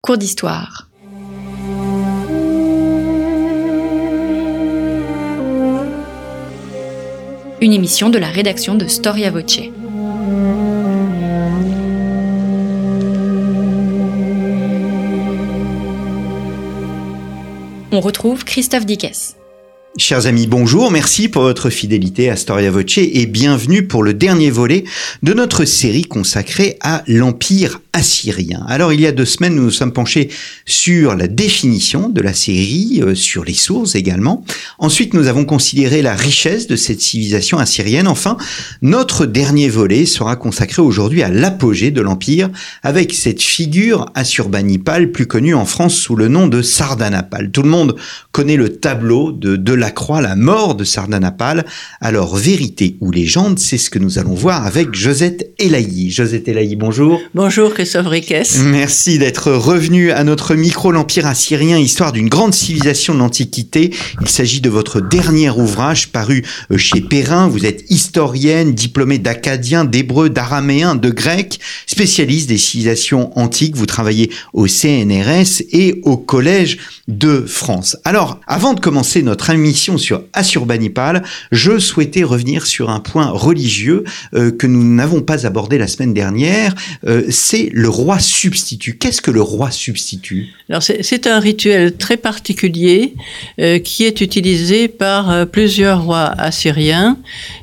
Cours d'histoire. Une émission de la rédaction de Storia Voce. On retrouve Christophe Dickès. Chers amis, bonjour, merci pour votre fidélité à Storia Voce et bienvenue pour le dernier volet de notre série consacrée à l'Empire assyrien. Alors il y a deux semaines, nous nous sommes penchés sur la définition de la série, euh, sur les sources également. Ensuite, nous avons considéré la richesse de cette civilisation assyrienne. Enfin, notre dernier volet sera consacré aujourd'hui à l'apogée de l'Empire avec cette figure assurbanipale plus connue en France sous le nom de Sardanapale. Tout le monde connaît le tableau de Delacroix, la mort de Sardanapale. Alors, vérité ou légende, c'est ce que nous allons voir avec Josette Elaï. Josette Elaï, bonjour. Bonjour Christophe Merci d'être revenu à notre micro L'Empire assyrien, histoire d'une grande civilisation de l'Antiquité. Il s'agit de votre dernier ouvrage paru euh, chez Perrin. Vous êtes historienne, diplômée d'acadien, d'hébreu, d'araméen, de grec, spécialiste des civilisations antiques. Vous travaillez au CNRS et au Collège de France. Alors, avant de commencer notre émission sur Assurbanipal, je souhaitais revenir sur un point religieux euh, que nous n'avons pas abordé la semaine dernière. Euh, c'est le roi substitut. Qu'est-ce que le roi substitut Alors c'est un rituel très particulier euh, qui est utilisé par euh, plusieurs rois assyriens,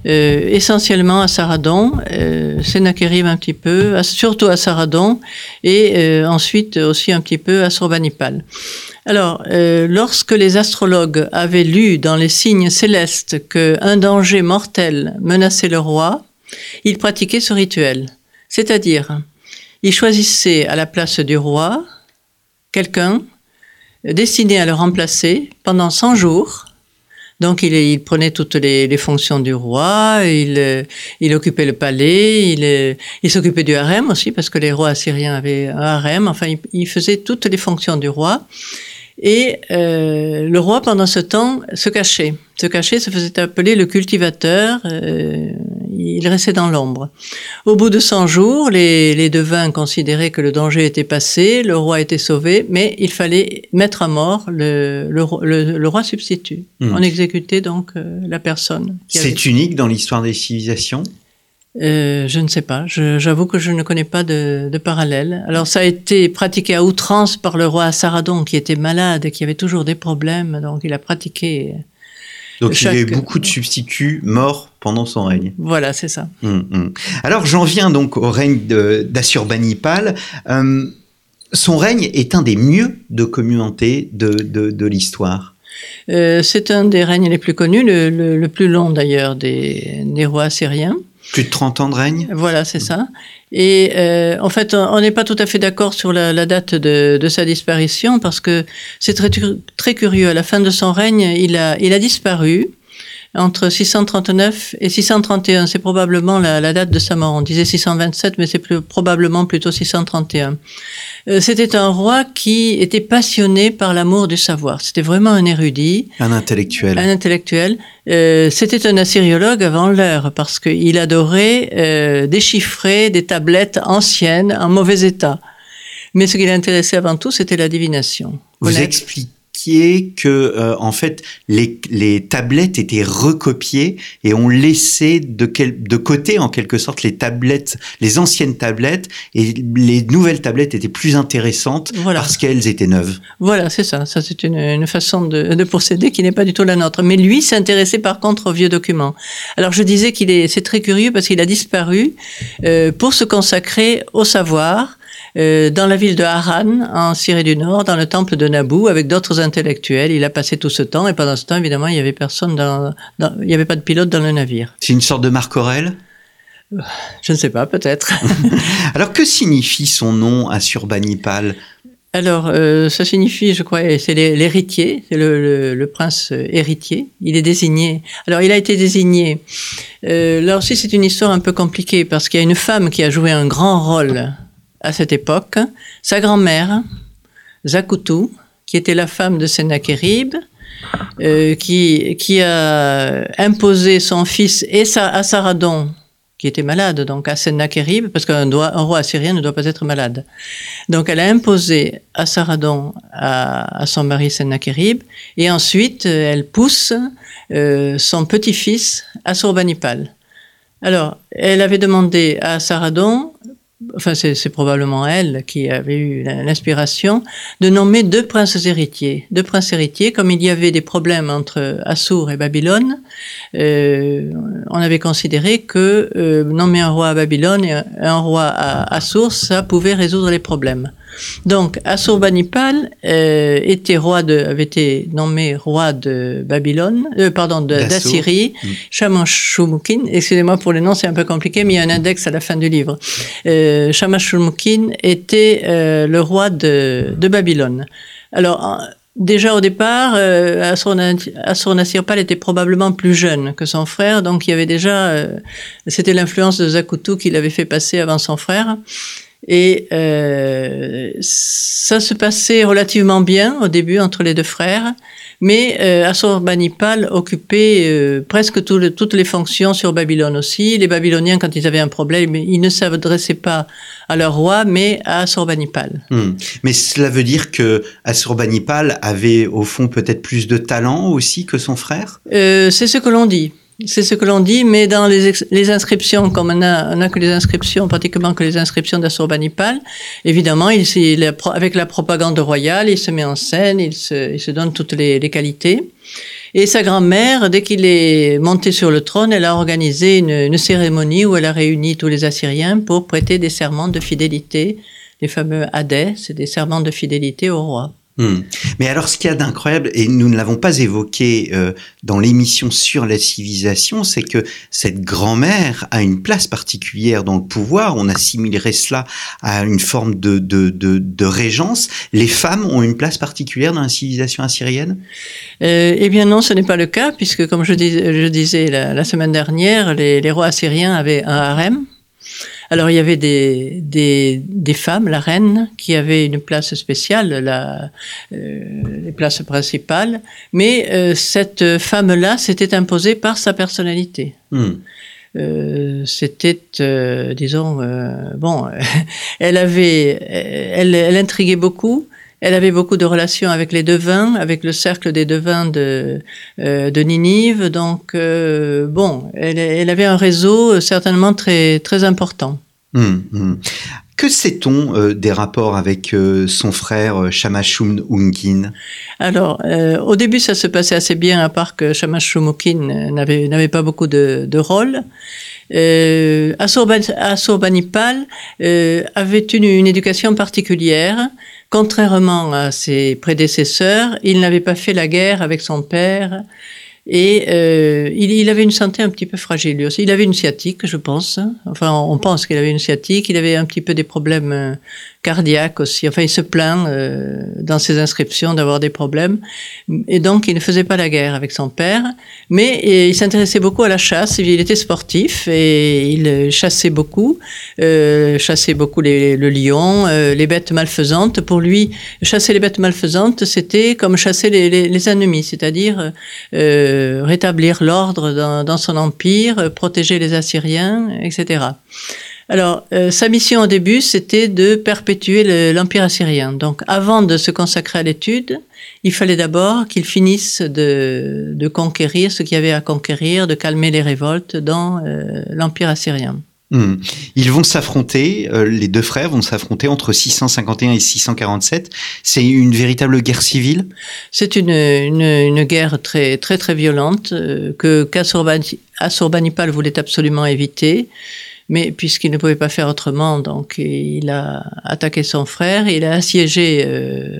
euh, essentiellement à Saradon, Sennacherib un petit peu, surtout à Saradon, et ensuite aussi un petit peu à Sorbanipal. Alors, lorsque les astrologues avaient lu dans les signes célestes qu'un danger mortel menaçait le roi, ils pratiquaient ce rituel. C'est-à-dire, ils choisissaient à la place du roi quelqu'un destiné à le remplacer pendant 100 jours. Donc il, prenait toutes les, fonctions du roi, il, euh, occupait le palais, il, euh, il s'occupait du harem aussi, parce que les rois assyriens avaient un harem, enfin il, faisait toutes les fonctions du roi. Et euh, le roi, pendant ce temps, se cachait. Se cachait, se faisait appeler le cultivateur. Euh, il restait dans l'ombre. Au bout de 100 jours, les, les, devins considéraient que le danger était passé, le roi était sauvé, mais il fallait mettre à mort le, le, le, le roi substitut. Mmh. On exécutait donc euh, la personne. C'est avait... unique dans l'histoire des civilisations? Euh, je ne sais pas. J'avoue que je ne connais pas de, de, parallèle. Alors, ça a été pratiqué à outrance par le roi Saradon, qui était malade, qui avait toujours des problèmes. Donc, il a pratiqué. Donc, chaque... il y a eu beaucoup de substituts morts pendant son règne. Voilà, c'est ça. Hum, hum. Alors, j'en viens donc au règne d'Assurbanipal. Euh, son règne est un des mieux documentés de, de, de l'histoire. Euh, c'est un des règnes les plus connus, le, le, le plus long d'ailleurs des, des rois assyriens. Plus de 30 ans de règne? Voilà, c'est ça. Et euh, en fait, on n'est pas tout à fait d'accord sur la, date de, de, sa disparition parce que c'est très, très curieux. À la fin de son règne, il a, il a disparu entre 639 et 631. C'est probablement la, la, date de sa mort. On disait 627, mais c'est plus, probablement plutôt 631. Euh, C'était un roi qui était passionné par l'amour du savoir. C'était vraiment un érudit. Un intellectuel. Un intellectuel. Euh, C'était un assyriologue avant l'heure parce qu'il adorait euh, déchiffrer des tablettes anciennes en mauvais état. Mais ce qui l'intéressait avant tout, c'était la divination. Vous expliquez que euh, en fait les, les, tablettes étaient recopiées et on laissait de, quel, de côté en quelque sorte les tablettes, les anciennes tablettes et les nouvelles tablettes étaient plus intéressantes voilà. parce qu'elles étaient neuves. Voilà, c'est ça. Ça c'est une, une, façon de, de procéder qui n'est pas du tout la nôtre. Mais lui s'intéressait par contre aux vieux documents. Alors je disais qu'il est, c'est très curieux parce qu'il a disparu euh, pour se consacrer au savoir euh, dans la ville de Haran, en Syrie du Nord, dans le temple de Naboo, avec d'autres intellectuels. Il a passé tout ce temps, et pendant ce temps, évidemment, il n'y avait personne dans, dans, il n'y avait pas de pilote dans le navire. C'est une sorte de Marc Aurel Je ne sais pas, peut-être. Alors, que signifie son nom à Surbanipal? Alors, euh, ça signifie, je crois, c'est l'héritier, c'est le, le, le, prince héritier. Il est désigné. Alors, il a été désigné. Euh, là aussi, c'est une histoire un peu compliquée parce qu'il y a une femme qui a joué un grand rôle à cette époque, sa grand-mère, Zakutu, qui était la femme de Sennacherib, euh, qui, qui a imposé son fils et sa, à Saradon qui était malade, donc à Sennacherib, parce qu'un un roi assyrien ne doit pas être malade. Donc elle a imposé à Saradon, à, à son mari Sennacherib, et ensuite elle pousse euh, son petit-fils Assurbanipal. Alors, elle avait demandé à Saradon enfin c'est probablement elle qui avait eu l'inspiration, de nommer deux princes héritiers. Deux princes héritiers, comme il y avait des problèmes entre Assur et Babylone, euh, on avait considéré que euh, nommer un roi à Babylone et un roi à Assur, ça pouvait résoudre les problèmes. Donc, Assurbanipal euh, était roi de, avait été nommé roi de Babylone, euh, pardon, d'Assyrie. Mm. excusez-moi pour les noms, c'est un peu compliqué, mais il y a un index à la fin du livre. Euh, était euh, le roi de, de Babylone. Alors, Déjà au départ, euh, Assur-Nassirpal était probablement plus jeune que son frère, donc il y avait déjà, euh, c'était l'influence de Zakutu qui l'avait fait passer avant son frère. Et euh, ça se passait relativement bien au début entre les deux frères, mais euh, Assurbanipal occupait euh, presque toutes les fonctions sur Babylone aussi. Les Babyloniens, quand ils avaient un problème, ils ne s'adressaient pas à leur roi, mais à Assurbanipal. Hmm. Mais cela veut dire que Assurbanipal avait au fond peut-être plus de talent aussi que son frère? C'est ce que l'on dit. C'est ce que l'on dit, mais dans les, inscriptions, comme on a, on a, que les inscriptions, pratiquement que les inscriptions d'Assurbanipal, évidemment, il, avec la propagande royale, il se met en scène, il se, il se donne toutes les, les qualités. Et sa grand-mère, dès qu'il est monté sur le trône, elle a organisé une, une, cérémonie où elle a réuni tous les Assyriens pour prêter des serments de fidélité, les fameux adès, c'est des serments de fidélité au roi. Hmm. Mais alors, ce qu'il y a d'incroyable, et nous ne l'avons pas évoqué euh, dans l'émission sur la civilisation, c'est que cette grand-mère a une place particulière dans le pouvoir. On assimilerait cela à une forme de, de, de, de régence. Les femmes ont une place particulière dans la civilisation assyrienne? Euh, Eh bien non, ce n'est pas le cas, puisque comme je, dis, je disais la, la, semaine dernière, les, les rois assyriens avaient un harem. Alors il y avait des, des, des, femmes, la reine, qui avait une place spéciale, la, euh, les places principales, mais euh, cette femme-là s'était imposée par sa personnalité. Hmm. Euh, c'était, euh, disons, euh, bon, elle avait, elle, elle intriguait beaucoup. Elle avait beaucoup de relations avec les devins, avec le cercle des devins de, euh, de Ninive. Donc, euh, bon, elle, elle, avait un réseau certainement très, très important. Hum, hum. Que sait-on euh, des rapports avec euh, son frère euh, Shamashum Alors, euh, au début, ça se passait assez bien, à part que Shamashum Unkin n'avait, pas beaucoup de, de rôle. Euh, Assurbanipal euh, avait une, une éducation particulière. Contrairement à ses prédécesseurs, il n'avait pas fait la guerre avec son père. Et euh, il, il, avait une santé un petit peu fragile lui aussi. Il avait une sciatique, je pense. Enfin, on pense qu'il avait une sciatique. Il avait un petit peu des problèmes euh, cardiaques aussi. Enfin, il se plaint euh, dans ses inscriptions d'avoir des problèmes. Et donc, il ne faisait pas la guerre avec son père. Mais il s'intéressait beaucoup à la chasse. Il était sportif et il chassait beaucoup. Euh, chassait beaucoup les, le lion, euh, les bêtes malfaisantes. Pour lui, chasser les bêtes malfaisantes, c'était comme chasser les, ennemis, c'est-à-dire euh, rétablir l'ordre dans, son empire, protéger les Assyriens, etc. Alors, euh, sa mission au début, c'était de perpétuer l'empire assyrien. Donc, avant de se consacrer à l'étude, il fallait d'abord qu'il finisse de, de, conquérir ce qu'il y avait à conquérir, de calmer les révoltes dans euh, l'empire assyrien. Mmh. Ils vont s'affronter, euh, les deux frères vont s'affronter entre 651 et 647. C'est une véritable guerre civile? C'est une, une, une, guerre très très très violente euh, que qu'Assurbanipal voulait absolument éviter. Mais puisqu'il ne pouvait pas faire autrement, donc il a attaqué son frère, il a assiégé euh,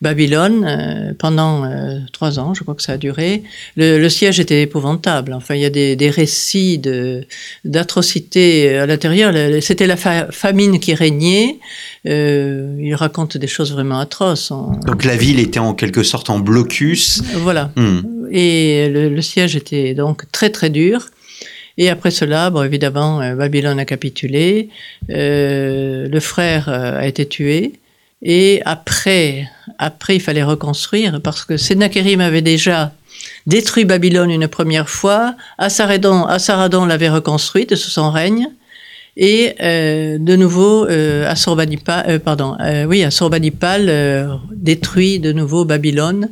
Babylone euh, pendant euh, trois ans, je crois que ça a duré. Le, le, siège était épouvantable. Enfin, il y a des, des récits de, d'atrocités à l'intérieur. C'était la fa famine qui régnait. Il raconte des choses vraiment atroces. Donc la ville était en quelque sorte en blocus. Voilà. Hmm. Et le, le siège était donc très très dur. Et après cela, bon, évidemment, euh, Babylone a capitulé, euh, le frère euh, a été tué, et après, après, il fallait reconstruire parce que Sennacherib avait déjà détruit Babylone une première fois. Assaradon, Assaradon l'avait reconstruite sous son règne. Et de nouveau, euh, Assurbanipal, pardon, oui, Assurbanipal détruit de nouveau Babylone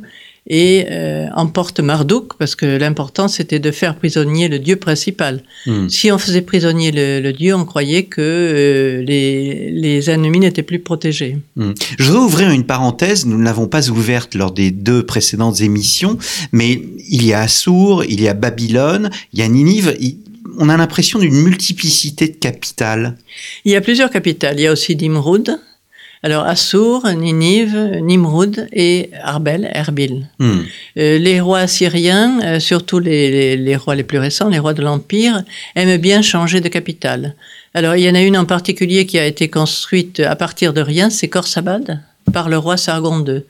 et euh, emporte Marduk, parce que l'important c'était de faire prisonnier le dieu principal. Hmm. Si on faisait prisonnier le, le dieu, on croyait que euh, les, les ennemis n'étaient plus protégés. Hmm. Je voudrais ouvrir une parenthèse, nous ne l'avons pas ouverte lors des deux précédentes émissions, mais il y a Assour, il y a Babylone, il y a Ninive, il- on a l'impression d'une multiplicité de capitales. Il y a plusieurs capitales. Il y a aussi Nimrud. Alors Assur, Ninive, Nimrud et Arbel, Erbil. Hmm. Euh, les rois assyriens, euh, surtout les, les- les rois les plus récents, les rois de l'Empire, aiment bien changer de capitale. Alors il y en a une en particulier qui a été construite à partir de rien, c'est Khorsabad, par le roi Sargon II.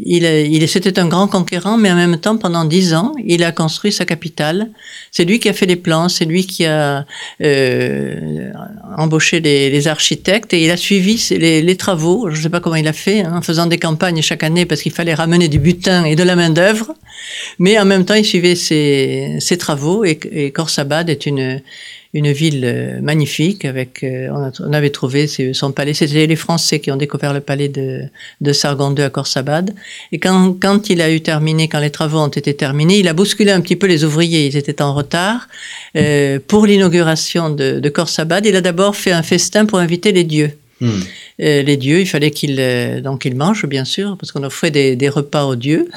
Il, est- il, c'était un grand conquérant, mais en même temps, pendant dix ans, il a construit sa capitale. C'est lui qui a fait les plans, c'est lui qui a euh, embauché les, les architectes et il a suivi les, les travaux. Je ne sais pas comment il a fait, hein, en faisant des campagnes chaque année parce qu'il fallait ramener du butin et de la main d'œuvre. Mais en même temps, il suivait ses, ses travaux et, et Khorsabad est une une ville euh, magnifique avec euh, on, avait trouvé son palais. C'était les Français qui ont découvert le palais de de Sargon II à Khorsabad et quand quand il a eu terminé quand les travaux ont été terminés il a bousculé un petit peu les ouvriers. Ils étaient en retard euh, pour l'inauguration de de Khorsabad il a d'abord fait un festin pour inviter les dieux. Hmm. euh, les dieux, il fallait qu'ils euh, donc ils mangent bien sûr parce qu'on offrait des, des repas aux dieux.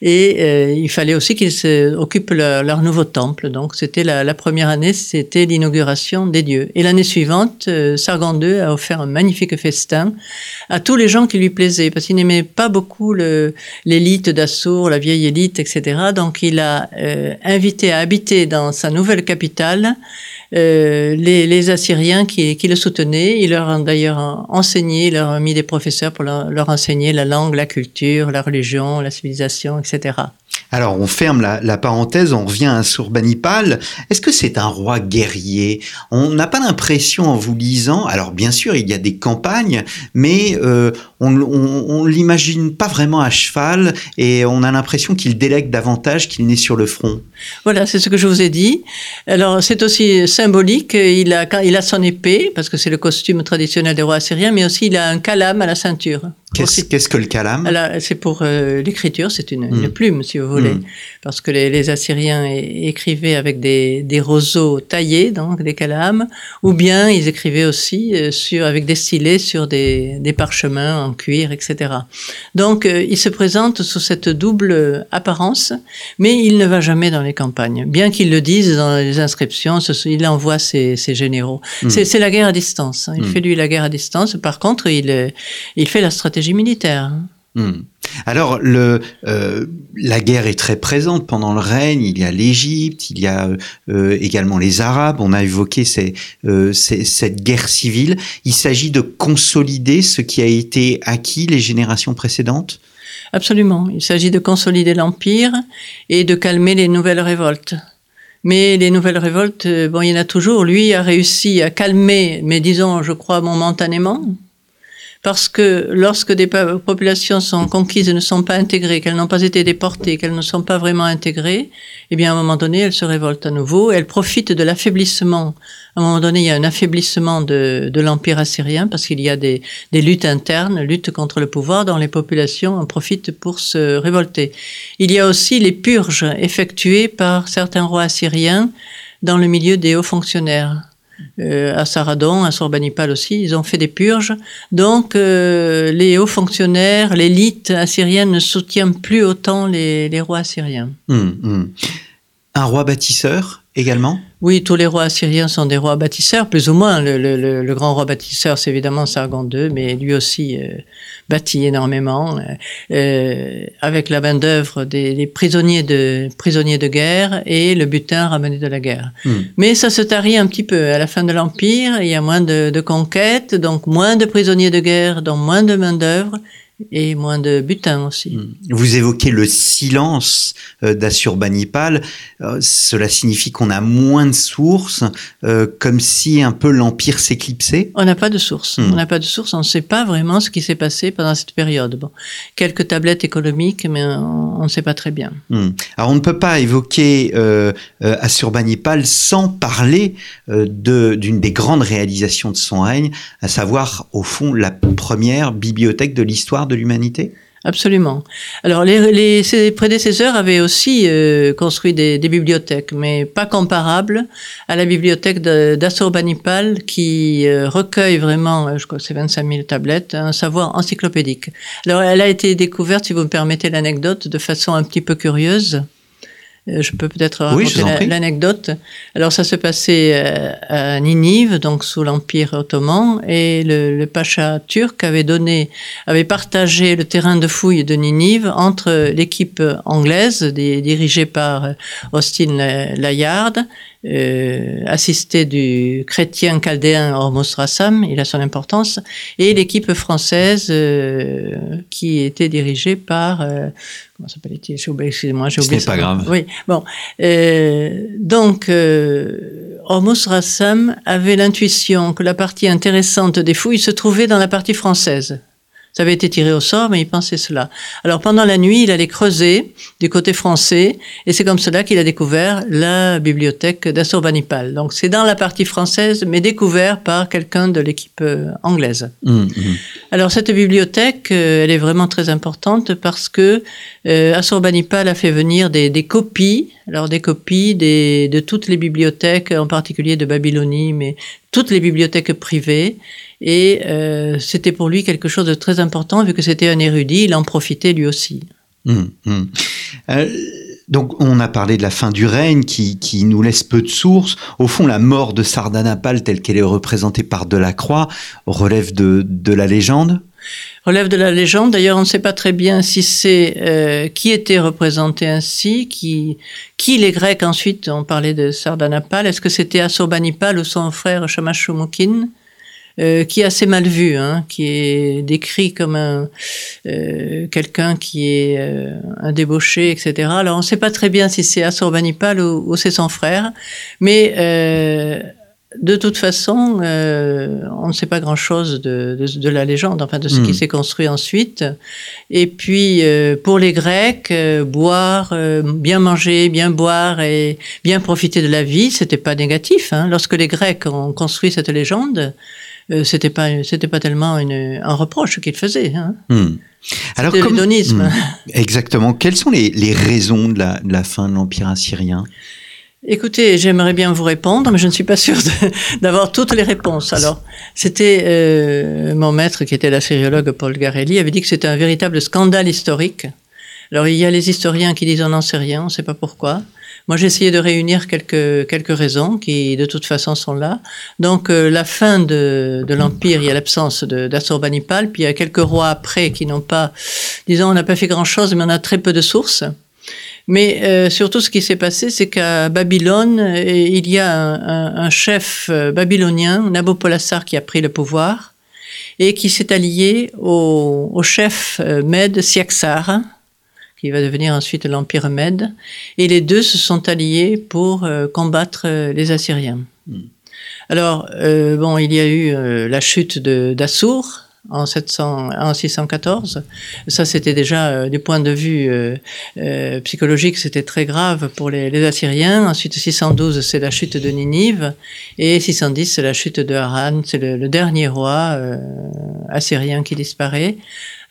Et euh, il fallait aussi qu'ils occupent leur, nouveau temple. Donc c'était la, la première année, c'était l'inauguration des dieux. Et l'année suivante, euh, Sargon II a offert un magnifique festin à tous les gens qui lui plaisaient, parce qu'il n'aimait pas beaucoup l'élite d'Assour, la vieille élite, etc. Donc il a euh, invité à habiter dans sa nouvelle capitale euh, les, Assyriens qui, le soutenaient. Il leur a d'ailleurs enseigné, leur a mis des professeurs pour leur enseigner la langue, la culture, la religion, la civilisation, etc. Alors, on ferme la, parenthèse, on revient à Sourbanipal. Est-ce que c'est un roi guerrier? On n'a pas l'impression en vous lisant. Alors, bien sûr, il y a des campagnes, mais euh, on, l'imagine pas vraiment à cheval et on a l'impression qu'il délègue davantage qu'il n'est sur le front. Voilà, c'est ce que je vous ai dit. Alors, c'est aussi symbolique. Il a, il a son épée, parce que c'est le costume traditionnel des rois assyriens, mais aussi il a un calame à la ceinture. Qu'est-ce que le calame Alors, C'est pour euh, l'écriture, c'est une, Mm. une plume, si vous voulez, Mm. parce que les, les Assyriens écrivaient avec des, des roseaux taillés, donc des calames, ou bien ils écrivaient aussi euh, sur, avec des stylets sur des, des parchemins en cuir, etc. Donc, euh, il se présente sous cette double apparence, mais il ne va jamais dans les campagnes, bien qu'il le dise dans les inscriptions. ce- il envoie ses, ses généraux. Mm. C'est la guerre à distance. hein. Il fait lui la guerre à distance. Par contre, il, il fait la stratégie militaire. Hmm. Alors, le, euh, la guerre est très présente pendant le règne. Il y a l'Égypte, il y a euh, également les Arabes. On a évoqué ces, euh, ces- cette guerre civile. Il s'agit de consolider ce qui a été acquis les générations précédentes? Absolument. Il s'agit de consolider l'empire et de calmer les nouvelles révoltes. Mais les nouvelles révoltes, bon, il y en a toujours. Lui a réussi à calmer, mais disons, je crois, momentanément. Parce que lorsque des po- populations sont conquises et ne sont pas intégrées, qu'elles n'ont pas été déportées, qu'elles ne sont pas vraiment intégrées, eh bien, à un moment donné, elles se révoltent à nouveau. Elles profitent de l'affaiblissement. À un moment donné, il y a un affaiblissement de, de l'empire assyrien parce qu'il y a des, des luttes internes, luttes contre le pouvoir dont les populations en profitent pour se révolter. Il y a aussi les purges effectuées par certains rois assyriens dans le milieu des hauts fonctionnaires. Euh, à Saradon, à Sorbanipal aussi, ils ont fait des purges. Donc, euh, les hauts fonctionnaires, l'élite assyrienne ne soutient plus autant les, rois assyriens. Hmm, hmm. Un roi bâtisseur également? Oui, tous les rois assyriens sont des rois bâtisseurs, plus ou moins. Le, le- le- le grand roi bâtisseur, c'est évidemment Sargon II, mais lui aussi euh, bâtit énormément, euh, euh, avec la main d'œuvre des, des prisonniers de prisonniers de guerre et le butin ramené de la guerre. Hmm. Mais ça se tarit un petit peu. À la fin de l'Empire, il y a moins de, de conquêtes, donc moins de prisonniers de guerre, donc moins de main d'œuvre, et moins de butin aussi. Hmm. Vous évoquez le silence euh, d'Assurbanipal. Euh, cela signifie qu'on a moins de sources, euh, comme si un peu l'empire s'éclipsait? On n'a pas de source. Hmm. On n'a pas de source. On ne sait pas vraiment ce qui s'est passé pendant cette période. Bon, quelques tablettes économiques, mais on ne sait pas très bien. Hmm. Alors on ne peut pas évoquer Assurbanipal sans parler d'une des grandes réalisations de son règne, à savoir au fond la première bibliothèque de l'histoire l'humanité? Absolument. Alors, les, ses prédécesseurs avaient aussi euh, construit des, bibliothèques, mais pas comparables à la bibliothèque d'Assurbanipal qui euh, recueille vraiment, euh, je crois que c'est 25 000 tablettes, un savoir encyclopédique. Alors, elle a été découverte, si vous me permettez l'anecdote, de façon un petit peu curieuse. Euh, je peux peut-être raconter l'anecdote. Alors ça se passait euh, à Ninive, donc sous l'Empire ottoman, et le, le, pacha turc avait donné, avait partagé le terrain de fouille de Ninive entre l'équipe anglaise dirigée par Austin Layard euh, assisté du chrétien chaldéen Hormuz Rassam, il a son importance, et l'équipe française euh, qui était dirigée par euh, comment s'appelait-il Excusez-moi, j'ai oublié. C'est pas grave. Oui, bon. Euh, donc euh, Hormuz Rassam avait l'intuition que la partie intéressante des fouilles se trouvait dans la partie française. Ça avait été tiré au sort, mais il pensait cela. Alors pendant la nuit, il allait creuser du côté français, et c'est comme cela qu'il a découvert la bibliothèque d'Assurbanipal. Donc c'est dans la partie française, mais découvert par quelqu'un de l'équipe euh, anglaise. Mmh, mmh. Alors cette bibliothèque, euh, elle est vraiment très importante parce que euh, Assurbanipal a fait venir des, copies, alors des copies de toutes les bibliothèques, en particulier de Babylonie, mais toutes les bibliothèques privées. Et euh, c'était pour lui quelque chose de très important, vu que c'était un érudit, il en profitait lui aussi. Hum, hum. Euh, donc on a parlé de la fin du règne qui, nous laisse peu de sources. Au fond, la mort de Sardanapale telle qu'elle est représentée par Delacroix relève de la légende? Relève de la légende. D'ailleurs, on ne sait pas très bien si c'est euh, qui était représenté ainsi, qui, qui les Grecs ensuite ont parlé de Sardanapale. Est-ce que c'était Assurbanipal ou son frère Shamash euh, qui est assez mal vu, hein, qui est décrit comme un euh, quelqu'un qui est euh, un débauché, etc. Alors on ne sait pas très bien si c'est Assurbanipal ou, ou c'est son frère, mais euh, de toute façon, euh, on ne sait pas grand-chose de, de, de, la légende, enfin de ce qui hmm. s'est construit ensuite. Et puis, euh, pour les Grecs, euh, boire, bien manger, bien boire et bien profiter de la vie, c'était pas négatif. Hein. Lorsque les Grecs ont construit cette légende, c'était pas c'était pas tellement une, un reproche qu'ils faisaient. Hein. Hmm. Alors comme. Hmm. exactement. Quelles sont les, les raisons de la, de la, fin de l'empire assyrien? Écoutez, j'aimerais bien vous répondre, mais je ne suis pas sûre d'avoir toutes les réponses. Alors, c'était euh, mon maître, qui était l'assyriologue Paul Garelli, avait dit que c'était un véritable scandale historique. Alors, il y a les historiens qui disent on n'en sait rien, on ne sait pas pourquoi. Moi, j'ai essayé de réunir quelques, quelques raisons qui, de toute façon, sont là. Donc, euh, la fin de, de l'Empire, il y a l'absence d'Assurbanipal, puis il y a quelques rois après qui n'ont pas, disons, on n'a pas fait grand-chose, mais on a très peu de sources. Mais euh, surtout, ce qui s'est passé, c'est qu'à Babylone, euh, il y a un, un, un chef euh, babylonien, Nabopolassar, qui a pris le pouvoir et qui s'est allié au, au chef Med Siaksar, qui va devenir ensuite l'Empire Mède. Et les deux se sont alliés pour euh, combattre euh, les Assyriens. Hmm. Alors, euh, bon, il y a eu euh, la chute d'Assur en, 700, en 614. Ça, c'était déjà, euh, du point de vue psychologique, c'était très grave pour les, les, Assyriens. Ensuite, 612, c'est la chute de Ninive. Et 610, c'est la chute de Haran. C'est le, le, dernier roi assyrien qui disparaît.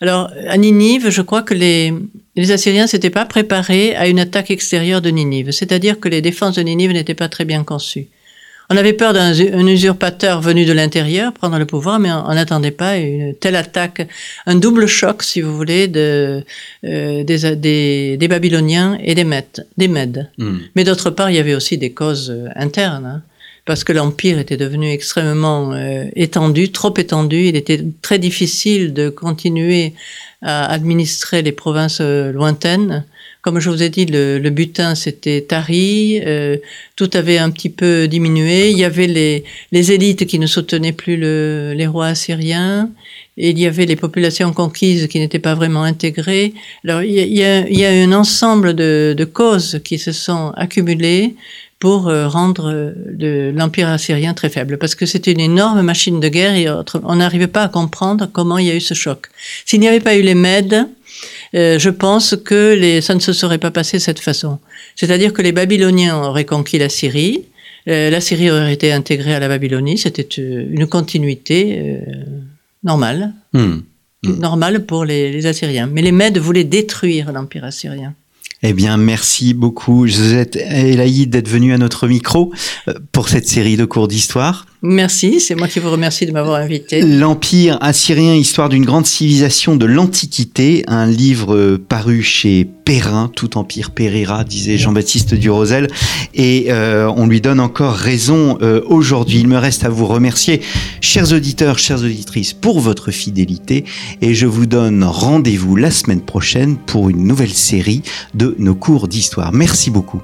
Alors, à Ninive, je crois que les, les Assyriens s'étaient pas préparés à une attaque extérieure de Ninive, c'est-à-dire que les défenses de Ninive n'étaient pas très bien conçues. On avait peur d'un usurpateur venu de l'intérieur prendre le pouvoir, mais on n'attendait pas une telle attaque, un double choc, si vous voulez, de, euh, des, des, des, Babyloniens et des Mèdes. Des Mèdes. Mm. Mais d'autre part, il y avait aussi des causes internes. Hein parce que l'empire était devenu extrêmement euh, étendu, trop étendu. Il était très difficile de continuer à administrer les provinces euh, lointaines Comme je vous ai dit, le, le butin s'était tari, euh, tout avait un petit peu diminué. Il y avait les, les élites qui ne soutenaient plus le, les rois assyriens. Et il y avait les populations conquises qui n'étaient pas vraiment intégrées. Alors, il y a, il y a un ensemble de, de causes qui se sont accumulées pour euh, rendre l'Empire assyrien très faible, parce que c'était une énorme machine de guerre et on n'arrivait pas à comprendre comment il y a eu ce choc. S'il n'y avait pas eu les Mèdes, euh, je pense que les, ça ne se serait pas passé de cette façon. C'est-à-dire que les Babyloniens auraient conquis la Syrie, euh, la Syrie aurait été intégrée à la Babylonie, c'était une continuité euh, normale, Hmm. normale pour les, les Assyriens. Mais les Mèdes voulaient détruire l'Empire assyrien. Eh bien, merci beaucoup, Josette Elaïd, d'être venue à notre micro euh, pour cette série de cours d'histoire. Merci, c'est moi qui vous remercie de m'avoir invité. L'Empire assyrien, histoire d'une grande civilisation de l'Antiquité, un livre euh, paru chez Perrin, tout empire périra, disait Jean-Baptiste Durosel, et euh, on lui donne encore raison euh, aujourd'hui. Il me reste à vous remercier, chers auditeurs, chères auditrices, pour votre fidélité, et je vous donne rendez-vous la semaine prochaine pour une nouvelle série de nos cours d'histoire. Merci beaucoup.